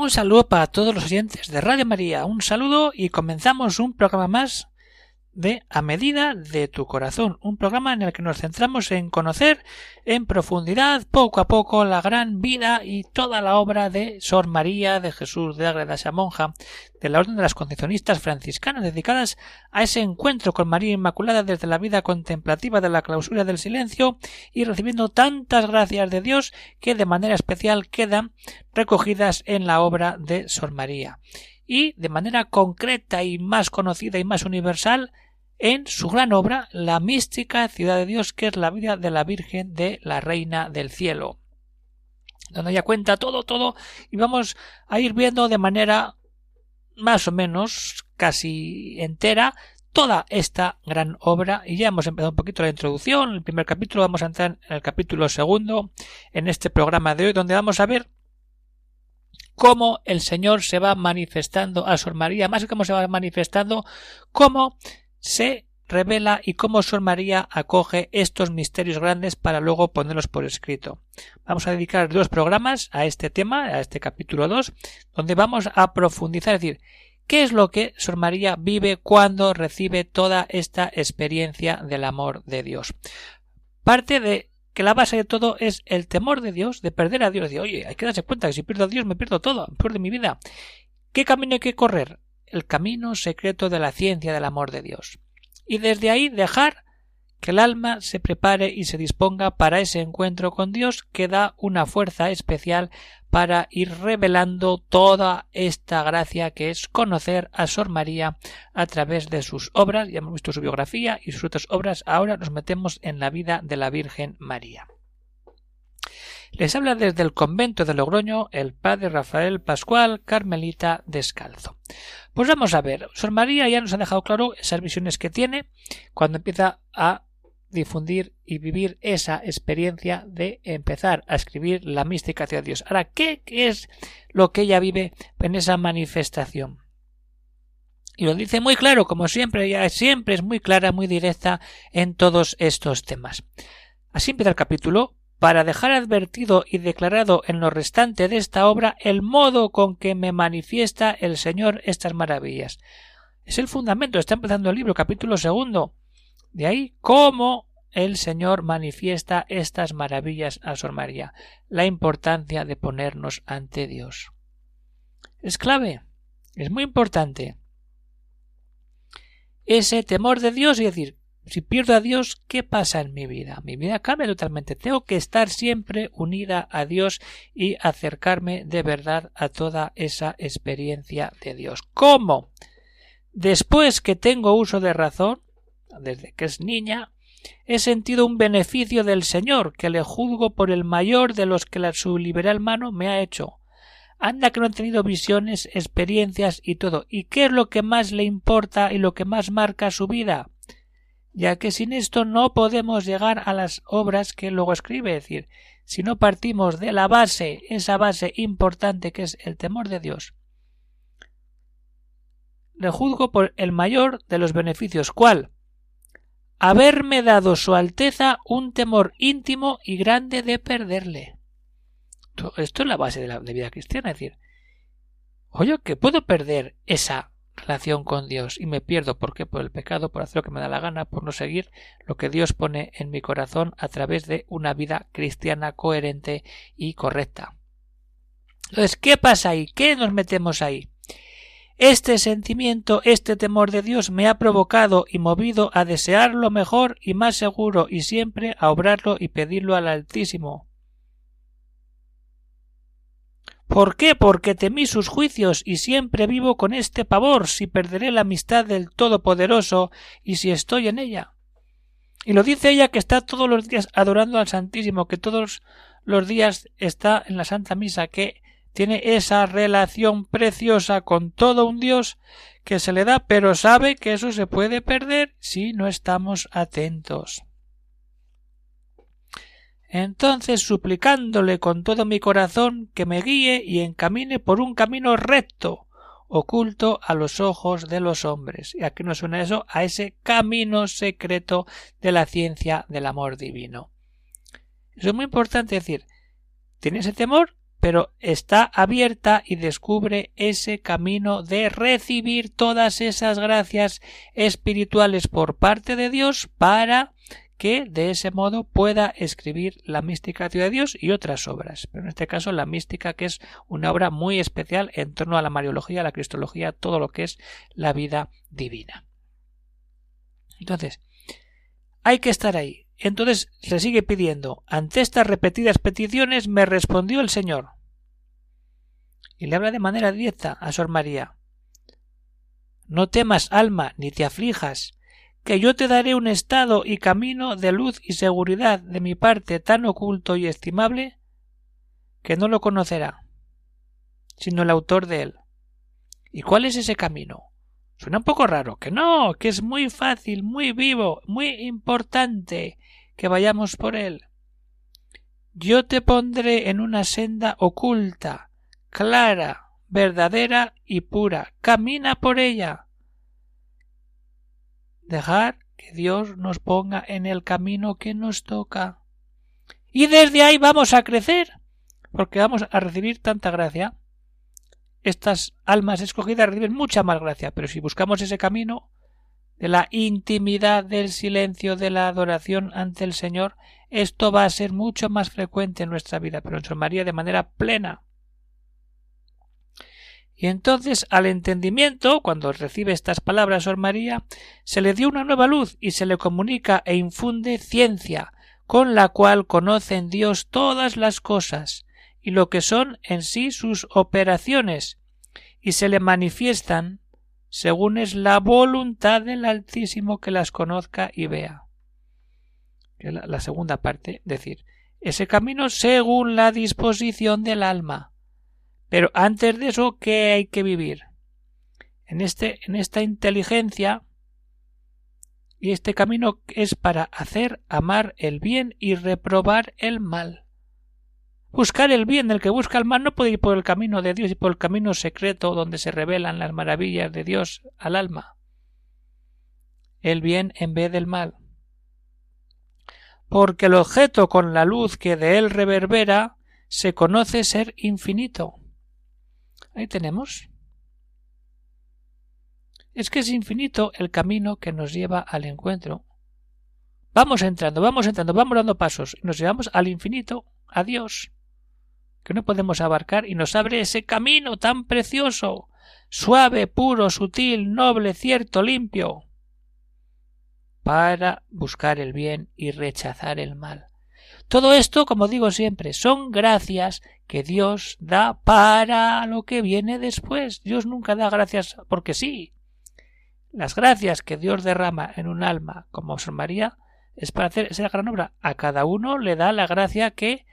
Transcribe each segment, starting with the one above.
Un saludo para todos los oyentes de Radio María. Un saludo y comenzamos un programa más de A medida de tu corazón, un programa en el que nos centramos en conocer en profundidad, poco a poco, la gran vida y toda la obra de Sor María de Jesús de Ágreda, esa monja de la Orden de las Concepcionistas franciscanas dedicadas a ese encuentro con María Inmaculada desde la vida contemplativa de la clausura del silencio y recibiendo tantas gracias de Dios que de manera especial quedan recogidas en la obra de Sor María y de manera concreta y más conocida y más universal en su gran obra La mística ciudad de Dios, que es la vida de la Virgen de la Reina del Cielo, donde ella cuenta todo, todo, y vamos a ir viendo de manera más o menos casi entera toda esta gran obra. Y ya hemos empezado un poquito la introducción, el primer capítulo, vamos a entrar en el capítulo segundo en este programa de hoy donde vamos a ver cómo el Señor se va manifestando a Sor María, más que cómo se va manifestando, cómo se revela y cómo Sor María acoge estos misterios grandes para luego ponerlos por escrito. Vamos a dedicar dos programas a este tema, a este capítulo 2, donde vamos a profundizar, es decir, qué es lo que Sor María vive cuando recibe toda esta experiencia del amor de Dios. Parte de que la base de todo es el temor de Dios, de perder a Dios. De, oye, hay que darse cuenta que si pierdo a Dios me pierdo todo, pierdo mi vida. ¿Qué camino hay que correr? El camino secreto de la ciencia del amor de Dios. Y desde ahí dejar que el alma se prepare y se disponga para ese encuentro con Dios que da una fuerza especial para ir revelando toda esta gracia que es conocer a Sor María a través de sus obras, ya hemos visto su biografía y sus otras obras, ahora nos metemos en la vida de la Virgen María. Les habla desde el convento de Logroño el padre Rafael Pascual Carmelita Descalzo. Pues vamos a ver, Sor María ya nos ha dejado claro esas visiones que tiene cuando empieza a difundir y vivir esa experiencia de empezar a escribir la mística hacia Dios. Ahora, ¿qué es lo que ella vive en esa manifestación? Y lo dice muy claro, como siempre, ella siempre es muy clara, muy directa en todos estos temas. Así empieza el capítulo para dejar advertido y declarado en lo restante de esta obra el modo con que me manifiesta el Señor estas maravillas. Es el fundamento, está empezando el libro, capítulo segundo. De ahí cómo el Señor manifiesta estas maravillas a Sor María, la importancia de ponernos ante Dios. Es clave, es muy importante. Ese temor de Dios y decir, si pierdo a Dios, ¿qué pasa en mi vida? Mi vida cambia totalmente. Tengo que estar siempre unida a Dios y acercarme de verdad a toda esa experiencia de Dios. ¿Cómo? Después que tengo uso de razón, desde que es niña, he sentido un beneficio del Señor, que le juzgo por el mayor de los que su liberal mano me ha hecho. Anda que no he tenido visiones, experiencias y todo. ¿Y qué es lo que más le importa y lo que más marca su vida? Ya que sin esto no podemos llegar a las obras que luego escribe, es decir, si no partimos de la base, esa base importante que es el temor de Dios. Le juzgo por el mayor de los beneficios. ¿Cuál? Haberme dado su Alteza un temor íntimo y grande de perderle. Esto es la base de la vida cristiana, es decir, oye, que puedo perder esa relación con Dios y me pierdo, ¿por qué? Por el pecado, por hacer lo que me da la gana, por no seguir lo que Dios pone en mi corazón a través de una vida cristiana coherente y correcta. Entonces, ¿qué pasa ahí? ¿Qué nos metemos ahí? Este sentimiento, este temor de Dios me ha provocado y movido a desear lo mejor y más seguro y siempre a obrarlo y pedirlo al Altísimo. ¿Por qué? Porque temí sus juicios y siempre vivo con este pavor si perderé la amistad del Todopoderoso y si estoy en ella. Y lo dice ella que está todos los días adorando al Santísimo, que todos los días está en la Santa Misa, que tiene esa relación preciosa con todo un Dios que se le da, pero sabe que eso se puede perder si no estamos atentos. Entonces suplicándole con todo mi corazón que me guíe y encamine por un camino recto, oculto a los ojos de los hombres. Y aquí nos suena eso a ese camino secreto de la ciencia del amor divino. Eso es muy importante decir, tiene ese temor, pero está abierta y descubre ese camino de recibir todas esas gracias espirituales por parte de Dios para que de ese modo pueda escribir la mística de Dios y otras obras, pero en este caso la mística que es una obra muy especial en torno a la Mariología, la Cristología, todo lo que es la vida divina. Entonces, hay que estar ahí. Entonces se sigue pidiendo. Ante estas repetidas peticiones me respondió el Señor. Y le habla de manera directa a Sor María. No temas, alma, ni te aflijas, que yo te daré un estado y camino de luz y seguridad de mi parte tan oculto y estimable que no lo conocerá, sino el autor de él. ¿Y cuál es ese camino? Suena un poco raro, que no, que es muy fácil, muy vivo, muy importante que vayamos por él. Yo te pondré en una senda oculta, clara, verdadera y pura. Camina por ella dejar que Dios nos ponga en el camino que nos toca. Y desde ahí vamos a crecer, porque vamos a recibir tanta gracia. Estas almas escogidas reciben mucha más gracia, pero si buscamos ese camino de la intimidad, del silencio, de la adoración ante el Señor, esto va a ser mucho más frecuente en nuestra vida, pero en María de manera plena. Y entonces al entendimiento, cuando recibe estas palabras Sor María, se le dio una nueva luz y se le comunica e infunde ciencia, con la cual conoce en Dios todas las cosas y lo que son en sí sus operaciones, y se le manifiestan según es la voluntad del Altísimo que las conozca y vea. La, segunda parte, decir, ese camino según la disposición del alma, pero antes de eso, ¿qué hay que vivir? En, este, en esta inteligencia y este camino es para hacer amar el bien y reprobar el mal. Buscar el bien, el que busca el mal no puede ir por el camino de Dios y por el camino secreto donde se revelan las maravillas de Dios al alma. El bien en vez del mal. Porque el objeto con la luz que de él reverbera se conoce ser infinito. Ahí tenemos. Es que es infinito el camino que nos lleva al encuentro. Vamos entrando, vamos entrando, vamos dando pasos y nos llevamos al infinito, a Dios, que no podemos abarcar y nos abre ese camino tan precioso, suave, puro, sutil, noble, cierto, limpio, para buscar el bien y rechazar el mal. Todo esto, como digo siempre, son gracias que Dios da para lo que viene después. Dios nunca da gracias porque sí. Las gracias que Dios derrama en un alma como San María es para hacer esa gran obra. A cada uno le da la gracia que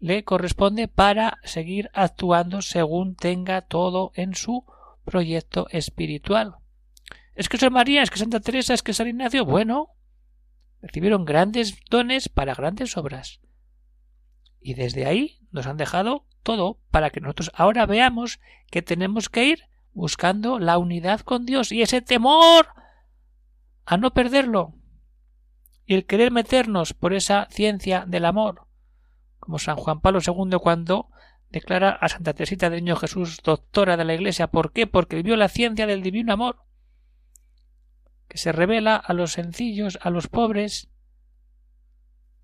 le corresponde para seguir actuando según tenga todo en su proyecto espiritual. Es que San María, es que Santa Teresa, es que San Ignacio, bueno, recibieron grandes dones para grandes obras. Y desde ahí nos han dejado todo para que nosotros ahora veamos que tenemos que ir buscando la unidad con Dios y ese temor a no perderlo y el querer meternos por esa ciencia del amor, como San Juan Pablo II cuando declara a Santa Teresita de Niño Jesús doctora de la Iglesia. ¿Por qué? Porque vivió la ciencia del divino amor que se revela a los sencillos, a los pobres,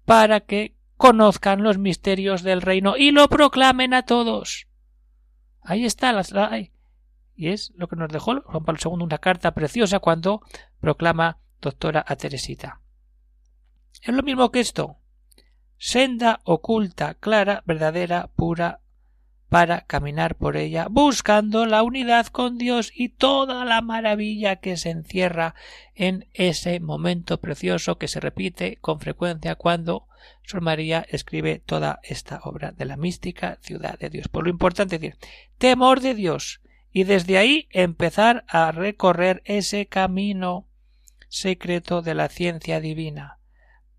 para que conozcan los misterios del reino y lo proclamen a todos. Ahí está, y es lo que nos dejó Juan Pablo II una carta preciosa cuando proclama doctora a Teresita. Es lo mismo que esto. Senda oculta, clara, verdadera, pura, para caminar por ella, buscando la unidad con Dios y toda la maravilla que se encierra en ese momento precioso que se repite con frecuencia cuando Sor María escribe toda esta obra de la mística ciudad de Dios. Por lo importante es decir, temor de Dios, y desde ahí empezar a recorrer ese camino secreto de la ciencia divina,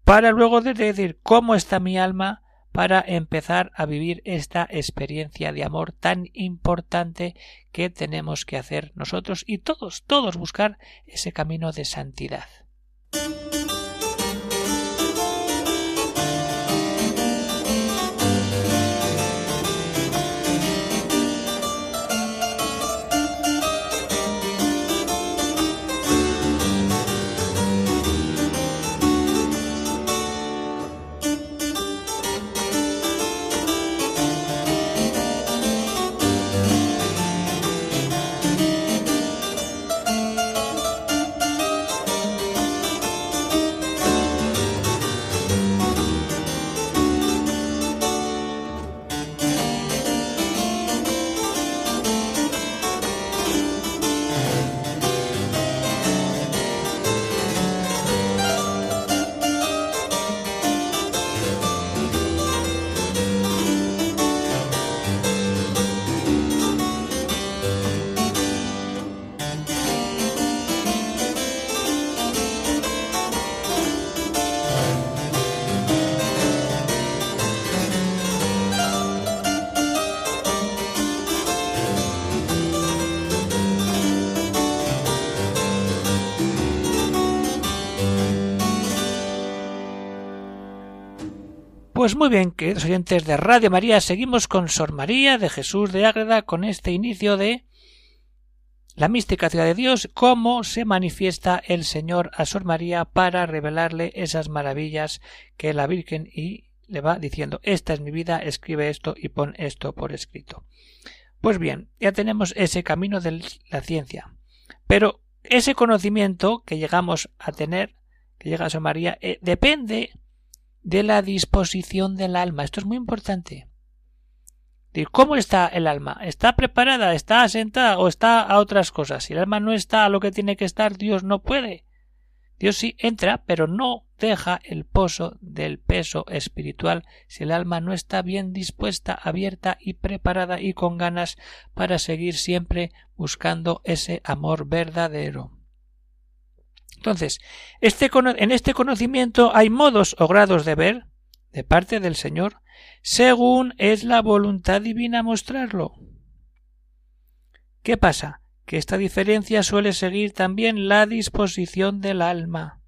para luego decir cómo está mi alma, para empezar a vivir esta experiencia de amor tan importante que tenemos que hacer nosotros y todos, todos buscar ese camino de santidad. Pues muy bien, queridos oyentes de Radio María, seguimos con Sor María de Jesús de Ágreda con este inicio de la mística ciudad de Dios, cómo se manifiesta el Señor a Sor María para revelarle esas maravillas que la Virgen y le va diciendo esta es mi vida, escribe esto y pon esto por escrito. Pues bien, ya tenemos ese camino de la ciencia. Pero ese conocimiento que llegamos a tener, que llega a Sor María, eh, depende de la disposición del alma. Esto es muy importante. ¿Cómo está el alma? ¿Está preparada? ¿Está asentada? ¿O está a otras cosas? Si el alma no está a lo que tiene que estar, Dios no puede. Dios sí entra, pero no deja el pozo del peso espiritual si el alma no está bien dispuesta, abierta y preparada y con ganas para seguir siempre buscando ese amor verdadero. Entonces, este, en este conocimiento hay modos o grados de ver de parte del Señor, según es la voluntad divina mostrarlo. ¿Qué pasa? Que esta diferencia suele seguir también la disposición del alma.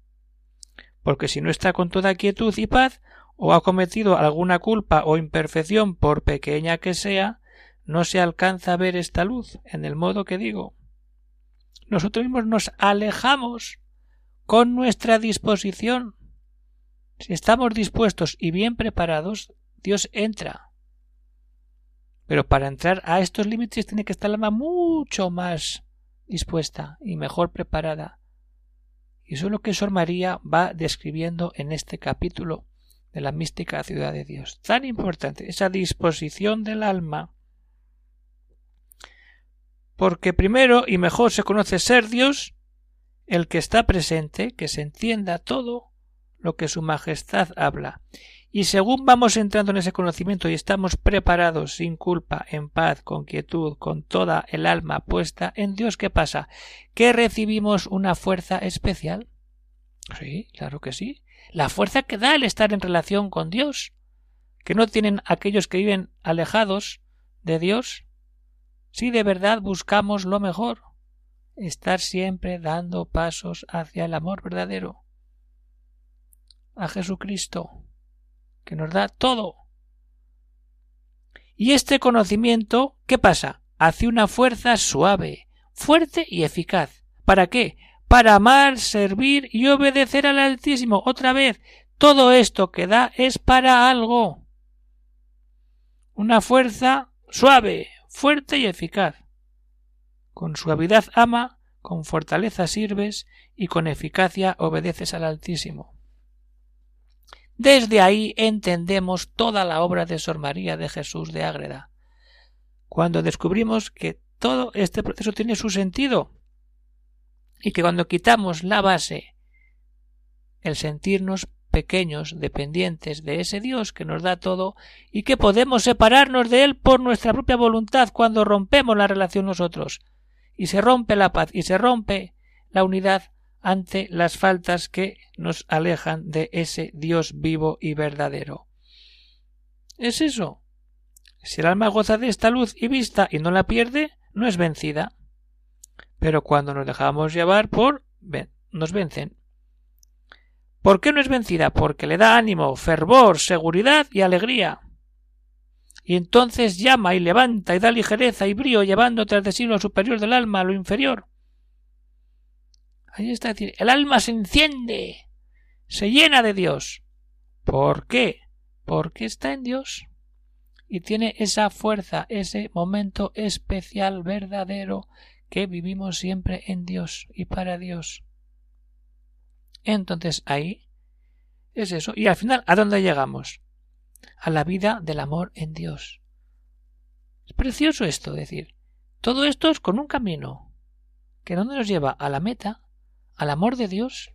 Porque si no está con toda quietud y paz, o ha cometido alguna culpa o imperfección, por pequeña que sea, no se alcanza a ver esta luz, en el modo que digo. Nosotros mismos nos alejamos con nuestra disposición. Si estamos dispuestos y bien preparados, Dios entra. Pero para entrar a estos límites tiene que estar el alma mucho más dispuesta y mejor preparada. Y eso es lo que Sor María va describiendo en este capítulo de la mística ciudad de Dios. Tan importante, esa disposición del alma. Porque primero y mejor se conoce ser Dios el que está presente, que se entienda todo lo que Su Majestad habla. Y según vamos entrando en ese conocimiento y estamos preparados, sin culpa, en paz, con quietud, con toda el alma puesta en Dios, ¿qué pasa? ¿Que recibimos una fuerza especial? Sí, claro que sí. La fuerza que da el estar en relación con Dios, que no tienen aquellos que viven alejados de Dios, si de verdad buscamos lo mejor estar siempre dando pasos hacia el amor verdadero, a Jesucristo, que nos da todo. Y este conocimiento, ¿qué pasa? Hace una fuerza suave, fuerte y eficaz. ¿Para qué? Para amar, servir y obedecer al Altísimo. Otra vez, todo esto que da es para algo. Una fuerza suave, fuerte y eficaz. Con suavidad ama, con fortaleza sirves y con eficacia obedeces al Altísimo. Desde ahí entendemos toda la obra de Sor María de Jesús de Ágreda. cuando descubrimos que todo este proceso tiene su sentido y que cuando quitamos la base, el sentirnos pequeños, dependientes de ese Dios que nos da todo y que podemos separarnos de Él por nuestra propia voluntad cuando rompemos la relación nosotros y se rompe la paz y se rompe la unidad ante las faltas que nos alejan de ese Dios vivo y verdadero. Es eso. Si el alma goza de esta luz y vista y no la pierde, no es vencida. Pero cuando nos dejamos llevar por nos vencen. ¿Por qué no es vencida? Porque le da ánimo, fervor, seguridad y alegría. Y entonces llama y levanta y da ligereza y brío llevando tras de lo superior del alma lo inferior. Ahí está decir, el alma se enciende, se llena de Dios. ¿Por qué? Porque está en Dios y tiene esa fuerza, ese momento especial, verdadero, que vivimos siempre en Dios y para Dios. Entonces ahí es eso. Y al final, ¿a dónde llegamos? A la vida del amor en Dios. Es precioso esto, decir. Todo esto es con un camino. ¿Que dónde nos lleva? A la meta, al amor de Dios,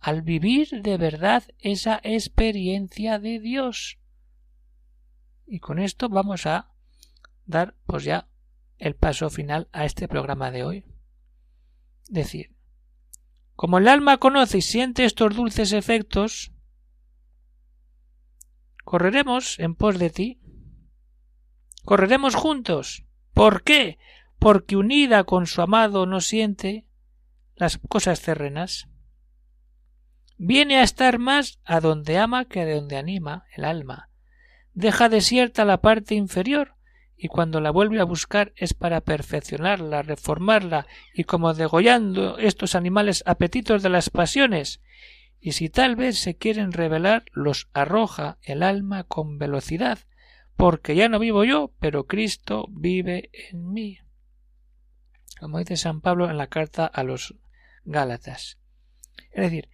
al vivir de verdad esa experiencia de Dios. Y con esto vamos a dar pues ya el paso final a este programa de hoy. Decir, como el alma conoce y siente estos dulces efectos, correremos en pos de ti. Correremos juntos. ¿Por qué? Porque unida con su amado no siente las cosas terrenas. Viene a estar más a donde ama que a donde anima el alma. Deja desierta la parte inferior y cuando la vuelve a buscar es para perfeccionarla, reformarla y como degollando estos animales apetitos de las pasiones, y si tal vez se quieren revelar, los arroja el alma con velocidad, porque ya no vivo yo, pero Cristo vive en mí. Como dice San Pablo en la carta a los Gálatas. Es decir,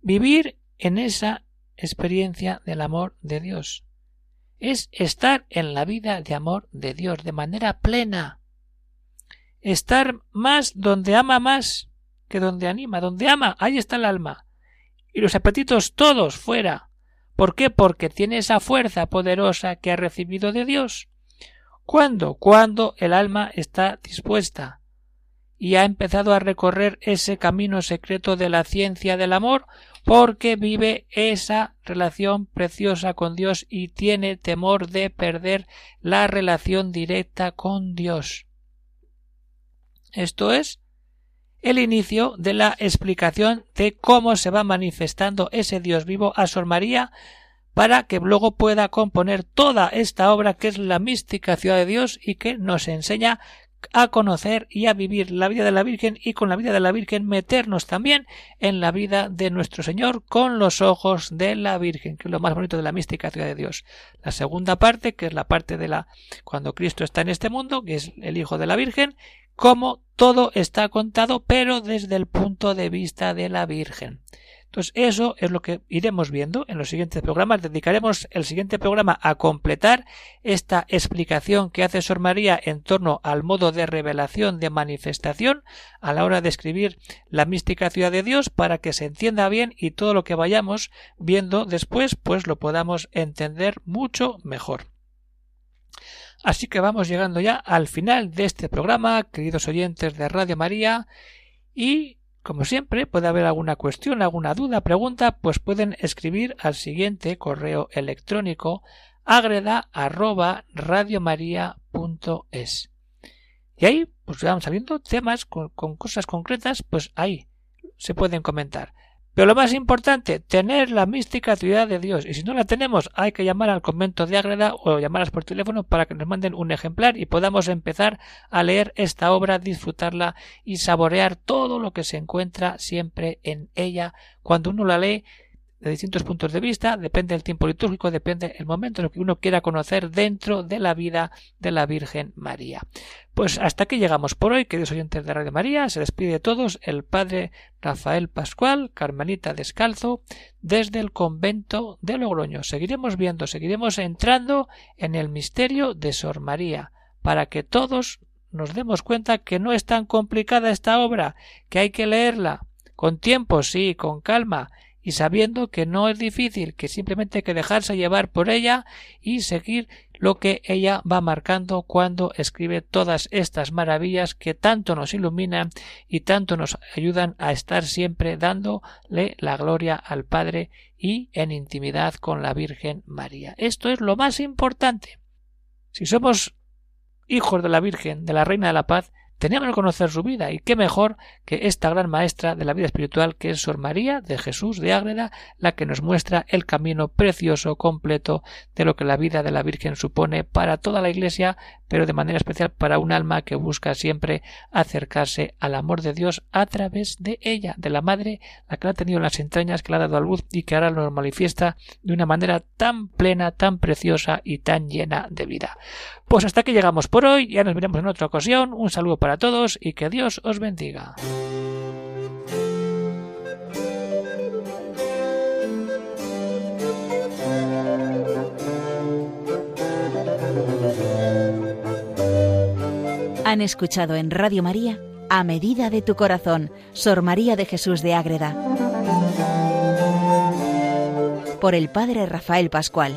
vivir en esa experiencia del amor de Dios, es estar en la vida de amor de Dios de manera plena. Estar más donde ama más que donde anima. Donde ama, ahí está el alma. Y los apetitos todos fuera. ¿Por qué? Porque tiene esa fuerza poderosa que ha recibido de Dios. ¿Cuándo? Cuando el alma está dispuesta y ha empezado a recorrer ese camino secreto de la ciencia del amor porque vive esa relación preciosa con Dios y tiene temor de perder la relación directa con Dios. Esto es el inicio de la explicación de cómo se va manifestando ese Dios vivo a Sor María para que luego pueda componer toda esta obra que es la mística ciudad de Dios y que nos enseña a conocer y a vivir la vida de la Virgen y con la vida de la Virgen meternos también en la vida de nuestro Señor con los ojos de la Virgen, que es lo más bonito de la mística ciudad de Dios. La segunda parte, que es la parte de la cuando Cristo está en este mundo, que es el Hijo de la Virgen, como todo está contado, pero desde el punto de vista de la Virgen. Entonces, eso es lo que iremos viendo en los siguientes programas. Dedicaremos el siguiente programa a completar esta explicación que hace Sor María en torno al modo de revelación, de manifestación, a la hora de escribir la mística ciudad de Dios, para que se entienda bien y todo lo que vayamos viendo después, pues lo podamos entender mucho mejor. Así que vamos llegando ya al final de este programa, queridos oyentes de Radio María, y como siempre, puede haber alguna cuestión, alguna duda, pregunta, pues pueden escribir al siguiente correo electrónico agreda arroba radiomaria.es. Y ahí, pues van saliendo temas con cosas concretas, pues ahí se pueden comentar. Pero lo más importante, tener la mística ciudad de Dios. Y si no la tenemos, hay que llamar al convento de Ágreda o llamarlas por teléfono para que nos manden un ejemplar y podamos empezar a leer esta obra, disfrutarla y saborear todo lo que se encuentra siempre en ella. Cuando uno la lee, de distintos puntos de vista, depende del tiempo litúrgico, depende el momento en el que uno quiera conocer dentro de la vida de la Virgen María. Pues hasta aquí llegamos por hoy, queridos oyentes de Radio María, se despide de todos el Padre Rafael Pascual, Carmelita Descalzo, desde el convento de Logroño. Seguiremos viendo, seguiremos entrando en el misterio de Sor María, para que todos nos demos cuenta que no es tan complicada esta obra, que hay que leerla con tiempo, sí, con calma, y sabiendo que no es difícil, que simplemente hay que dejarse llevar por ella y seguir lo que ella va marcando cuando escribe todas estas maravillas que tanto nos iluminan y tanto nos ayudan a estar siempre dándole la gloria al Padre y en intimidad con la Virgen María. Esto es lo más importante. Si somos hijos de la Virgen, de la Reina de la Paz, tenemos que conocer su vida y qué mejor que esta gran maestra de la vida espiritual que es Sor María de Jesús de Ágreda, la que nos muestra el camino precioso, completo de lo que la vida de la Virgen supone para toda la Iglesia, pero de manera especial para un alma que busca siempre acercarse al amor de Dios a través de ella, de la Madre, la que la ha tenido en las entrañas, que la ha dado a luz y que ahora nos manifiesta de una manera tan plena, tan preciosa y tan llena de vida. Pues hasta aquí llegamos por hoy, ya nos veremos en otra ocasión. Un saludo para todos y que Dios os bendiga. Han escuchado en Radio María A Medida de tu Corazón, Sor María de Jesús de Ágreda. Por el Padre Rafael Pascual.